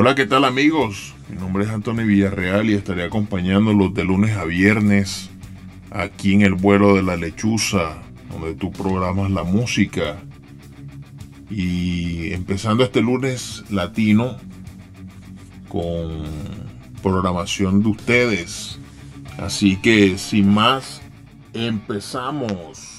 Hola, ¿qué tal amigos? Mi nombre es Antonio Villarreal y estaré acompañándolos de lunes a viernes aquí en el vuelo de la lechuza, donde tú programas la música. Y empezando este lunes latino con programación de ustedes. Así que sin más, empezamos.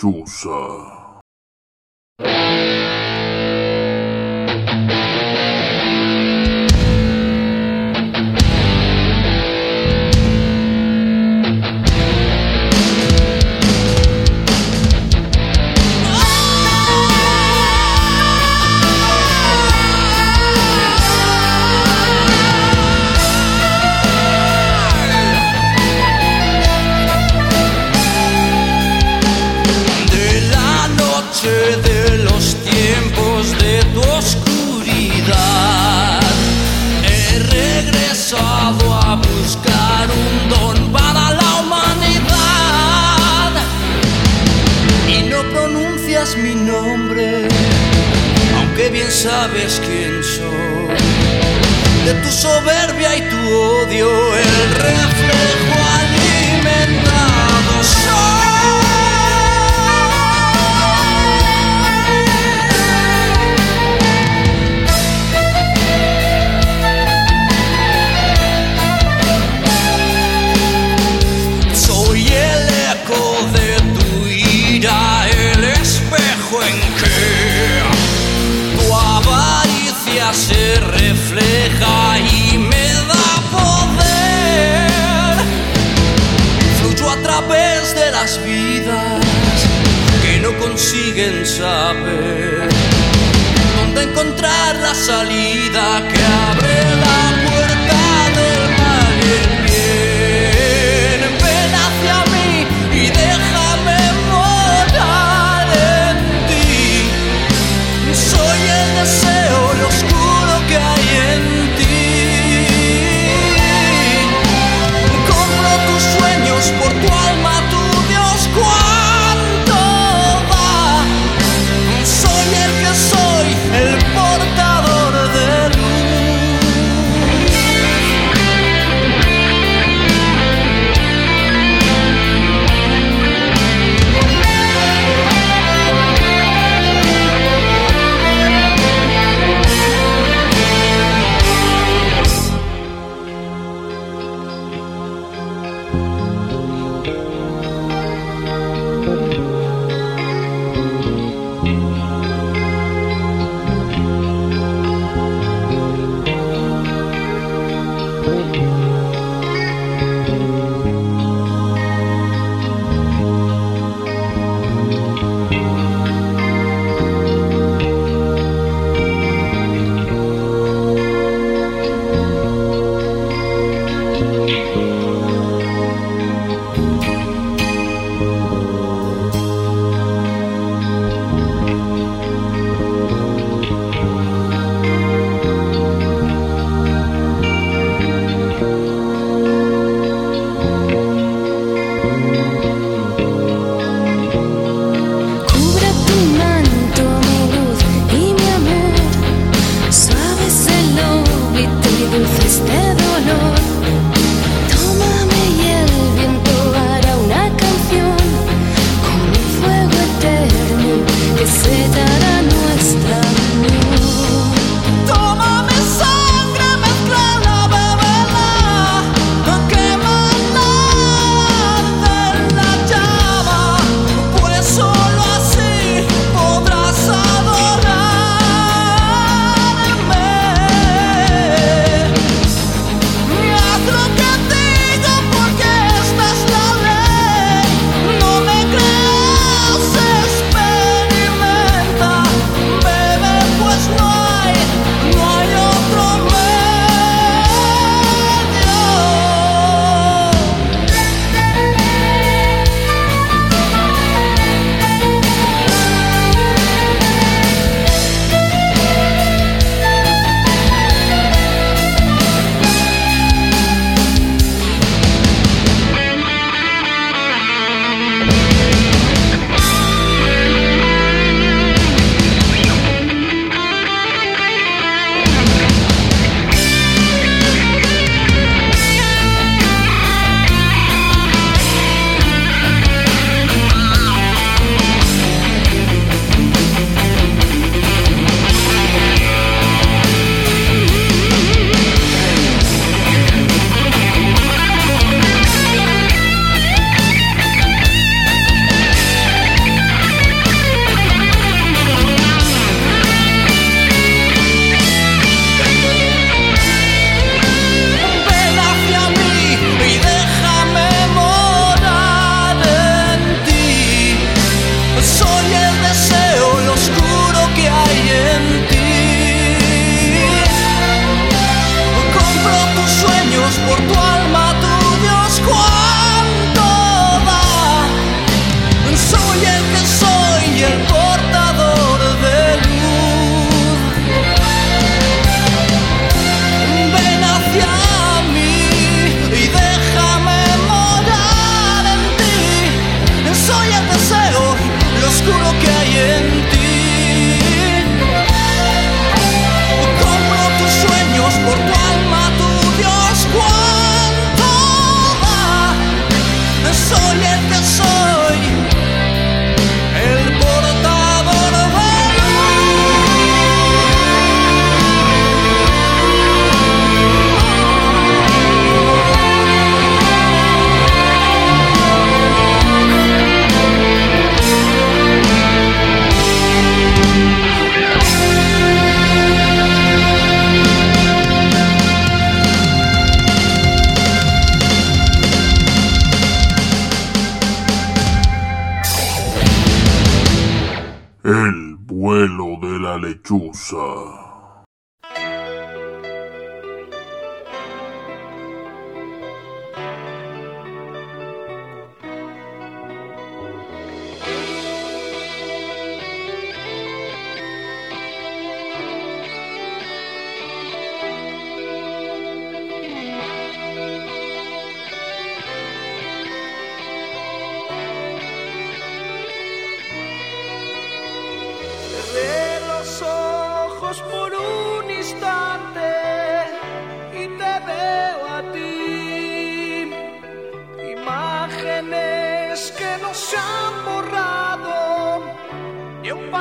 Lechuza. vidas consiguen saber dónde encontrar la salida que abre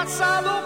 passado.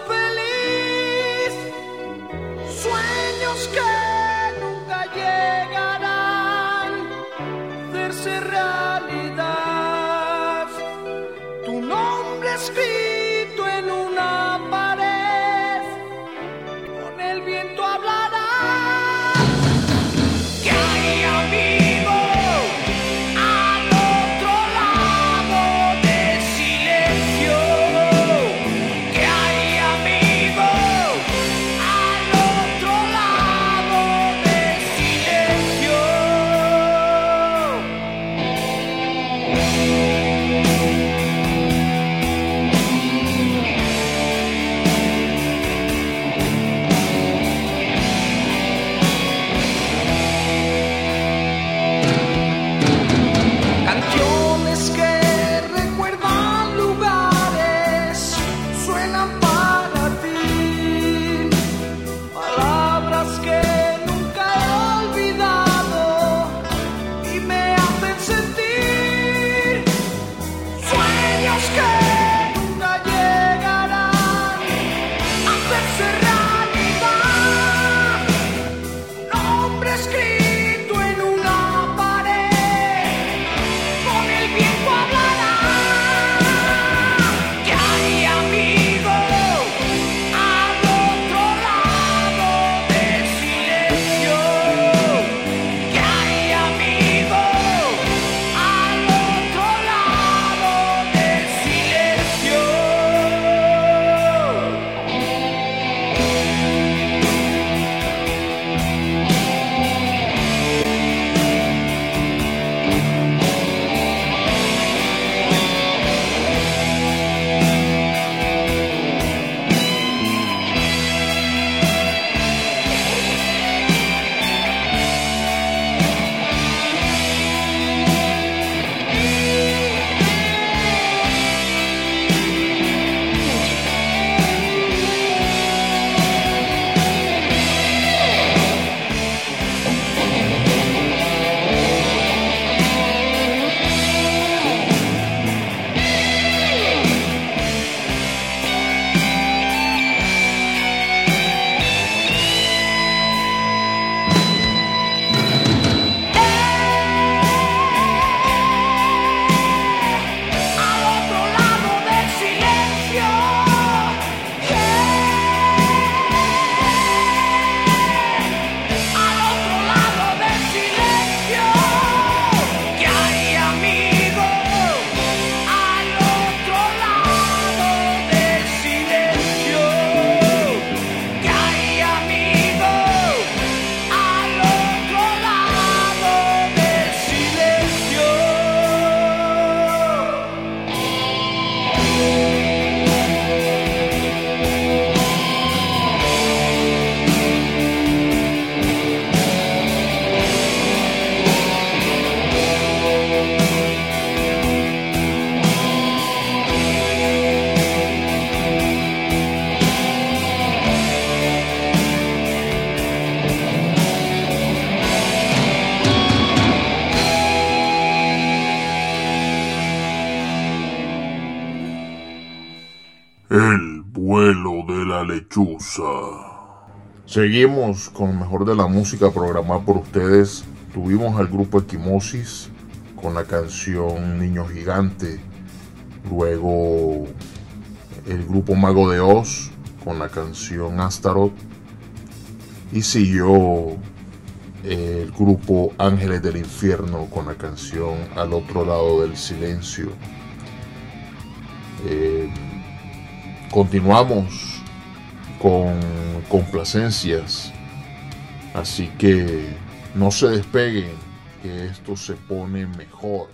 Seguimos con lo mejor de la música programada por ustedes. Tuvimos al grupo Equimosis con la canción Niño Gigante. Luego el grupo Mago de Oz con la canción Astaroth. Y siguió el grupo Ángeles del Infierno con la canción Al otro lado del silencio. Eh, continuamos con complacencias. Así que no se despeguen, que esto se pone mejor.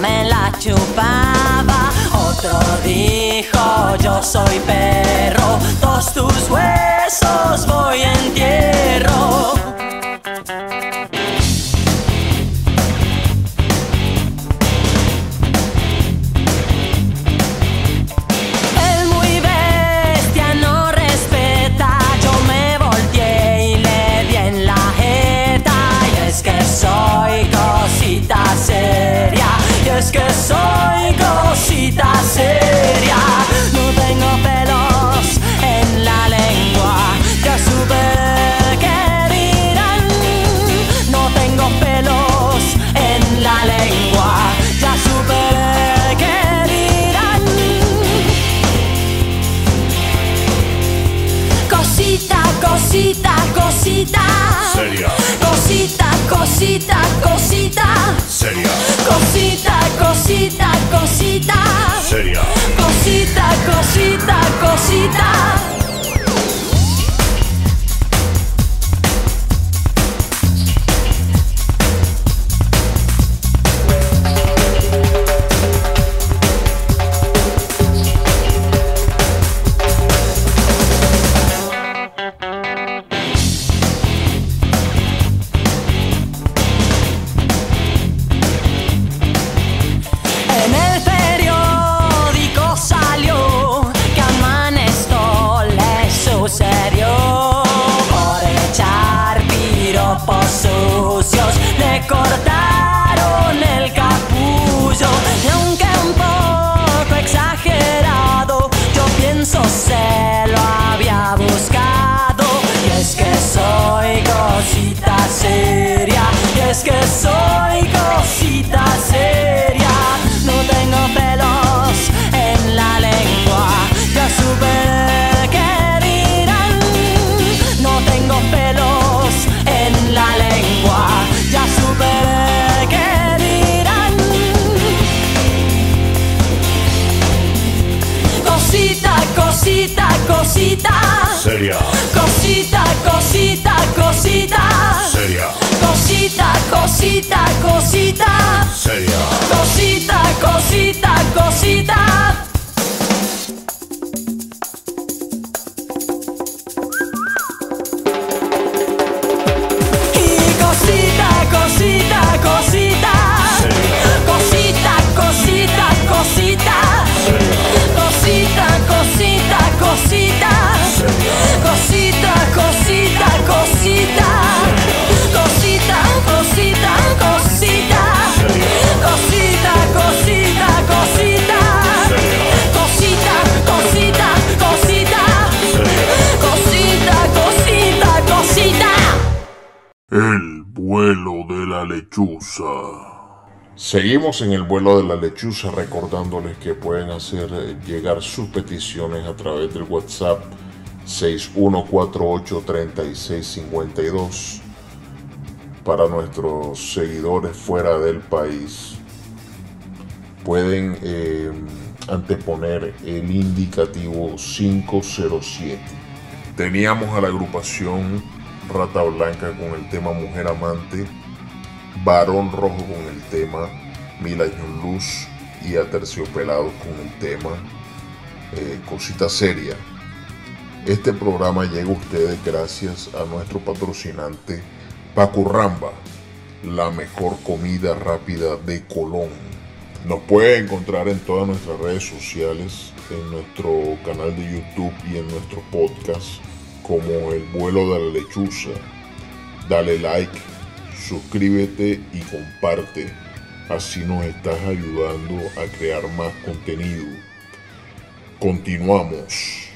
Me la chupaba. Otro dijo, yo soy perro, todos tus huesos voy a entierro. Cosita, cosita. Seria. Cosita, cosita, cosita. Lechuza. Seguimos en el vuelo de la lechuza recordándoles que pueden hacer eh, llegar sus peticiones a través del WhatsApp 61483652 para nuestros seguidores fuera del país. Pueden eh, anteponer el indicativo 507. Teníamos a la agrupación Rata Blanca con el tema Mujer Amante, Varón Rojo con el tema Mila John Luz y Aterciopelados con el tema eh, Cosita Seria. Este programa llega a ustedes gracias a nuestro patrocinante Pacurramba, la mejor comida rápida de Colón. Nos puede encontrar en todas nuestras redes sociales, en nuestro canal de YouTube y en nuestro podcast como El vuelo de la lechuza. Dale like, suscríbete y comparte. Así nos estás ayudando a crear más contenido. Continuamos.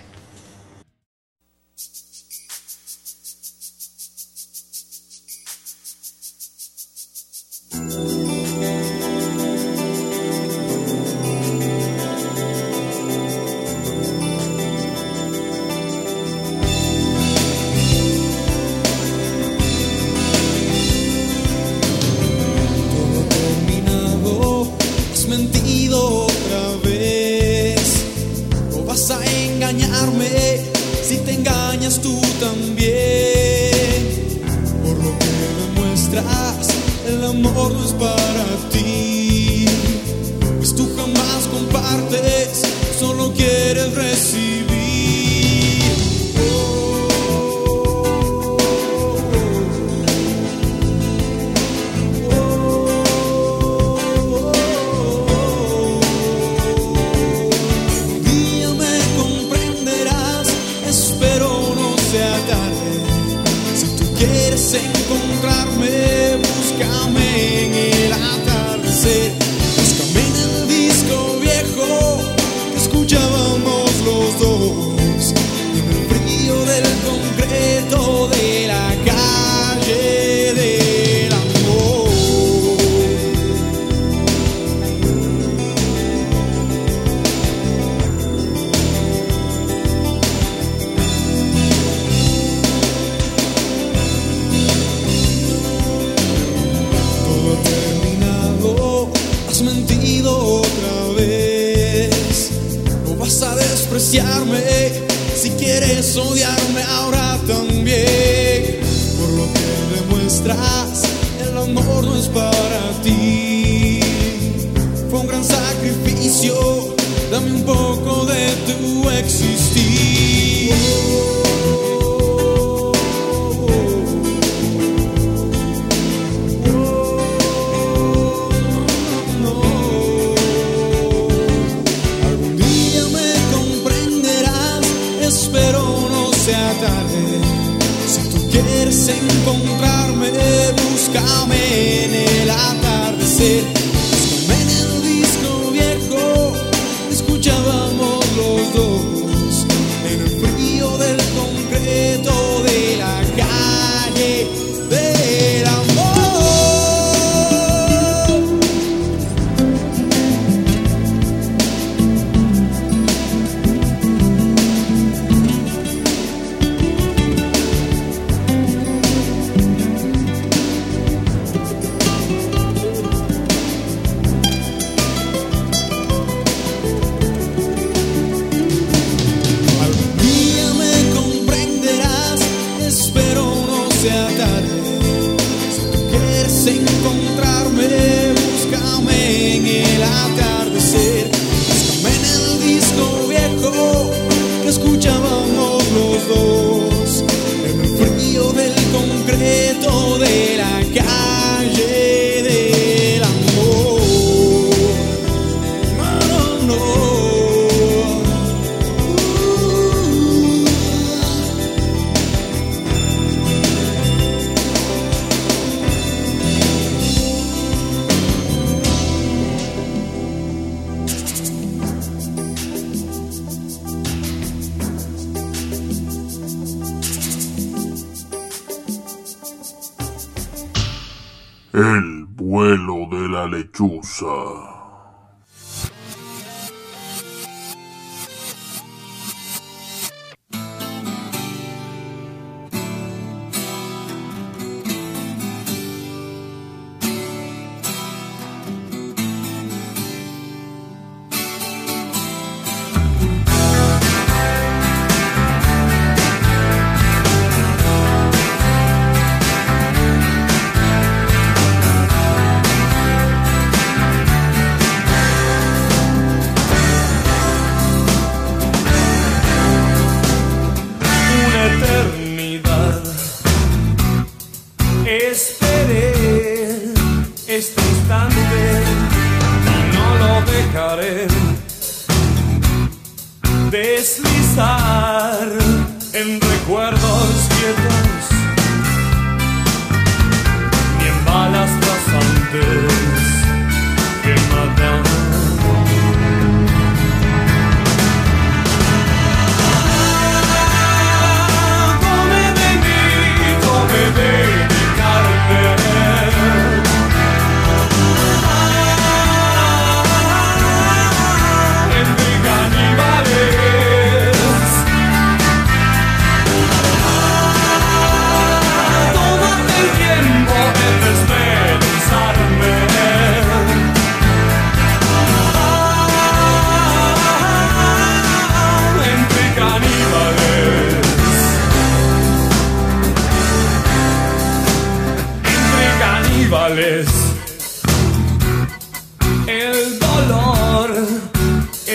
De la lechuza.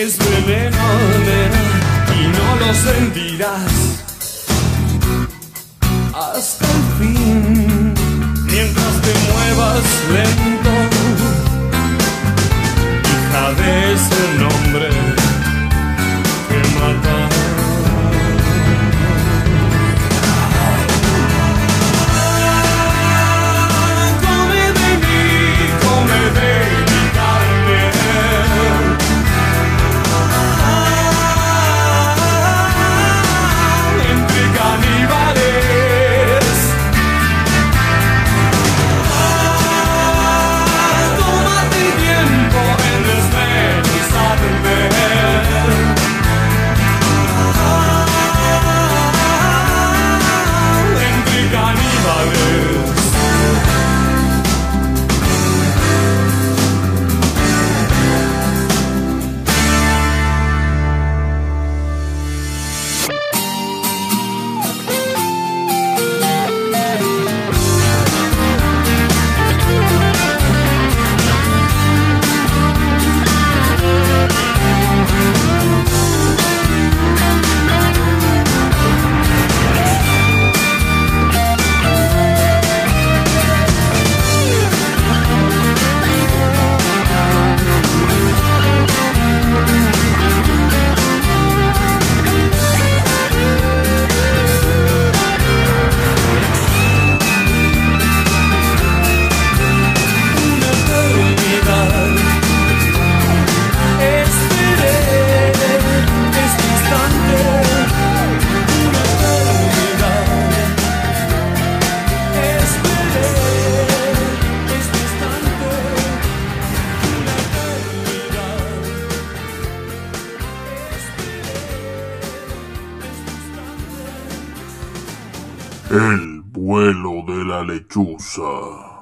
es veneno, nena, y no lo sentirás hasta el fin. Mientras te muevas lento, hija de ese nombre. El vuelo de la lechuza.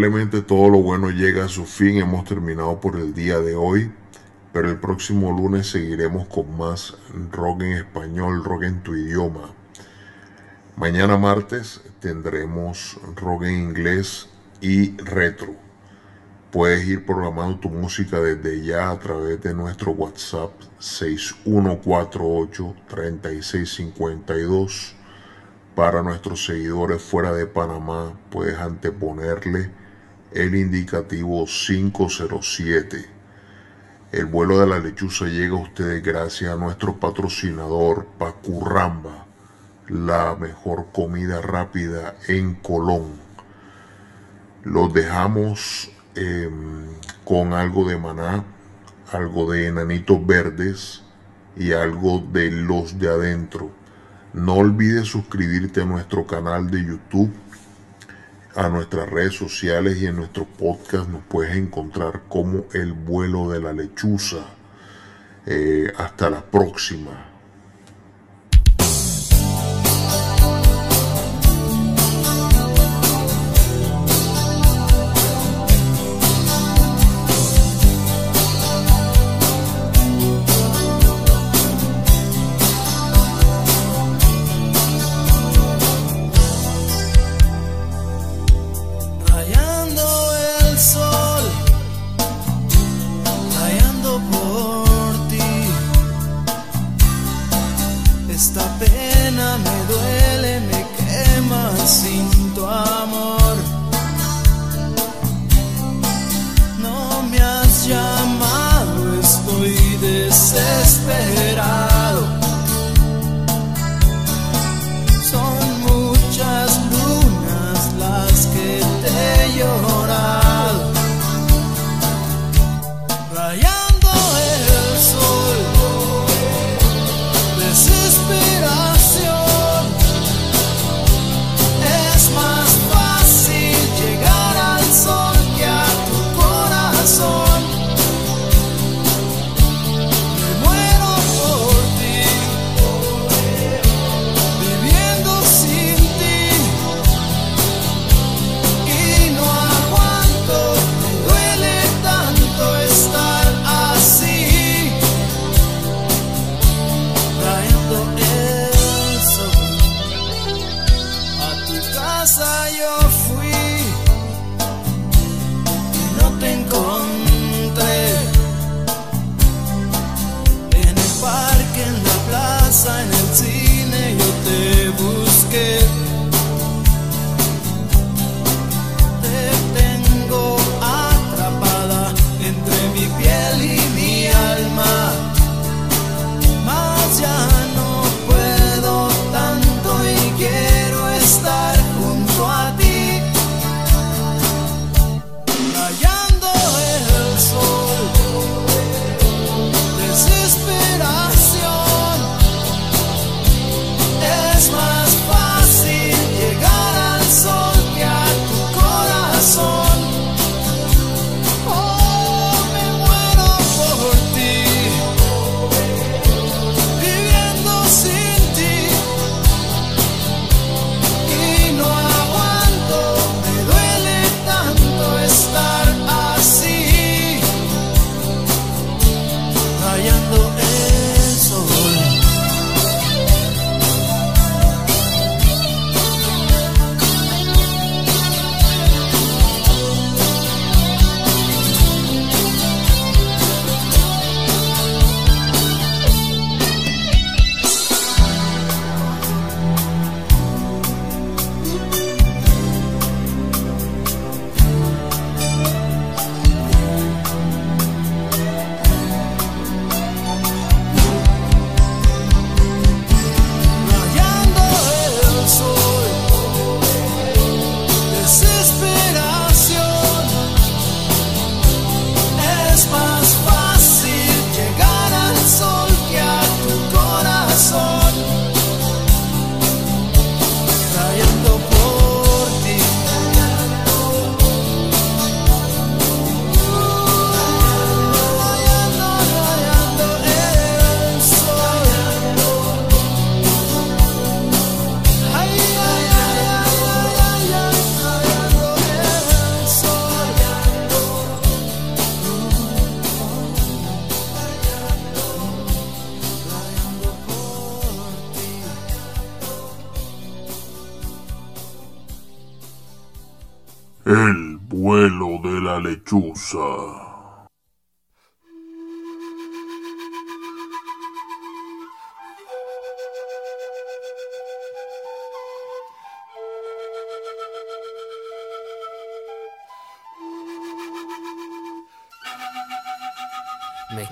Lamentablemente todo lo bueno llega a su fin. Hemos terminado por el día de hoy. Pero el próximo lunes seguiremos con más rock en español, rock en tu idioma. Mañana martes tendremos rock en inglés y retro. Puedes ir programando tu música desde ya a través de nuestro WhatsApp 6148 3652 para nuestros seguidores fuera de Panamá, puedes anteponerle el indicativo 507. El vuelo de la lechuza llega a ustedes gracias a nuestro patrocinador Pacurramba, la mejor comida rápida en Colón. Los dejamos eh, con algo de maná, algo de enanitos verdes y algo de los de adentro. No olvides suscribirte a nuestro canal de YouTube, a nuestras redes sociales y en nuestro podcast nos puedes encontrar como el vuelo de la lechuza. Eh, hasta la próxima.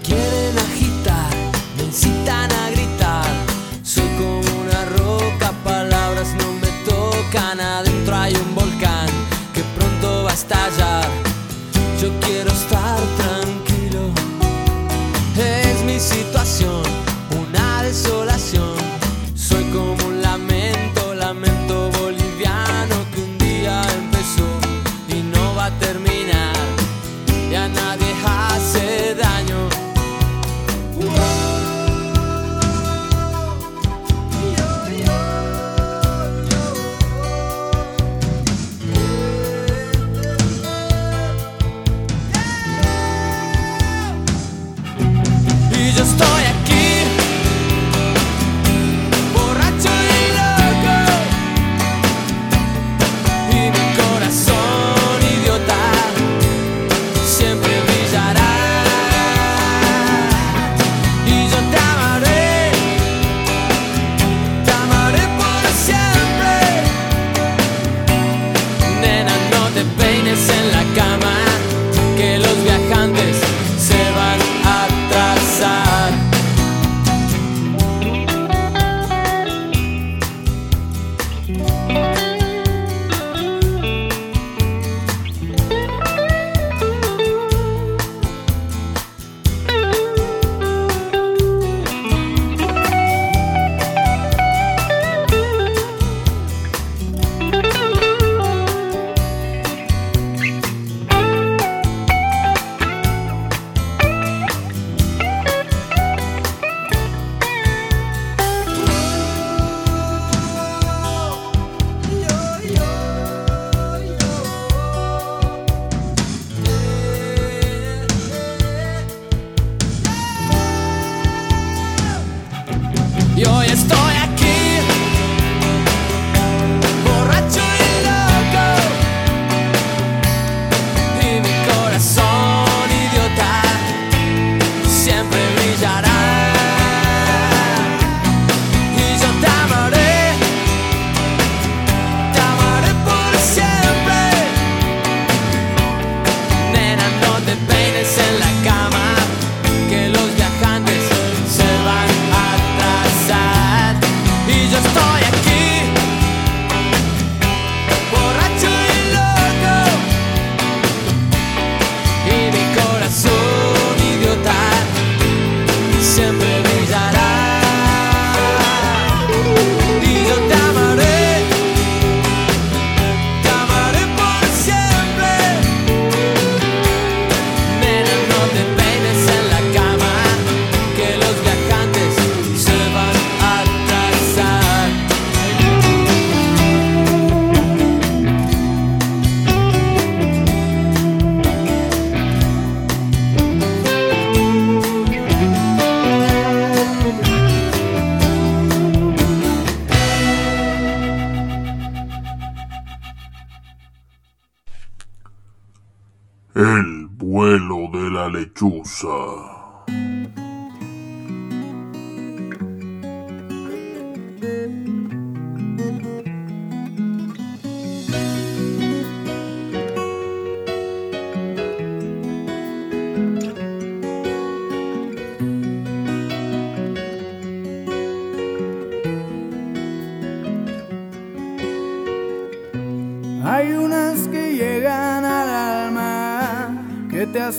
Quieren agitar, me incitan a gritar. Soy como una roca, palabras no me tocan. Adentro hay un volcán que pronto va a estallar.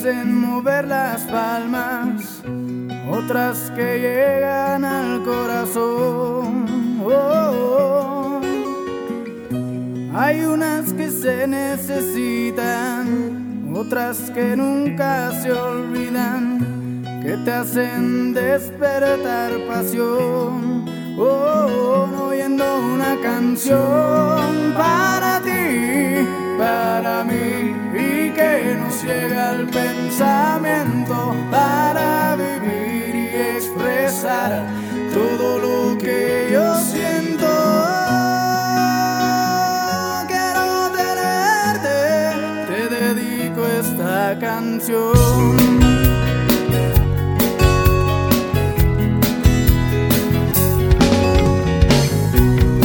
Hacen mover las palmas, otras que llegan al corazón. Oh, oh, oh. Hay unas que se necesitan, otras que nunca se olvidan, que te hacen despertar pasión. Oh, oh, oh, oyendo una canción para ti, para mí, nos llega al pensamiento para vivir y expresar todo lo que yo siento. Quiero tenerte canción.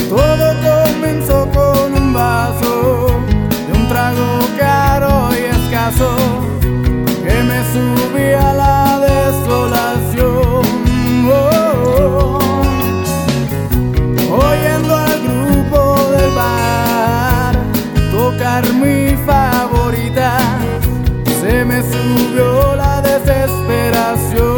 Todo comenzó con un vaso que me subí a la desolación. Oh, oh. Oyendo al grupo del bar tocar mi favorita, se me subió la desesperación.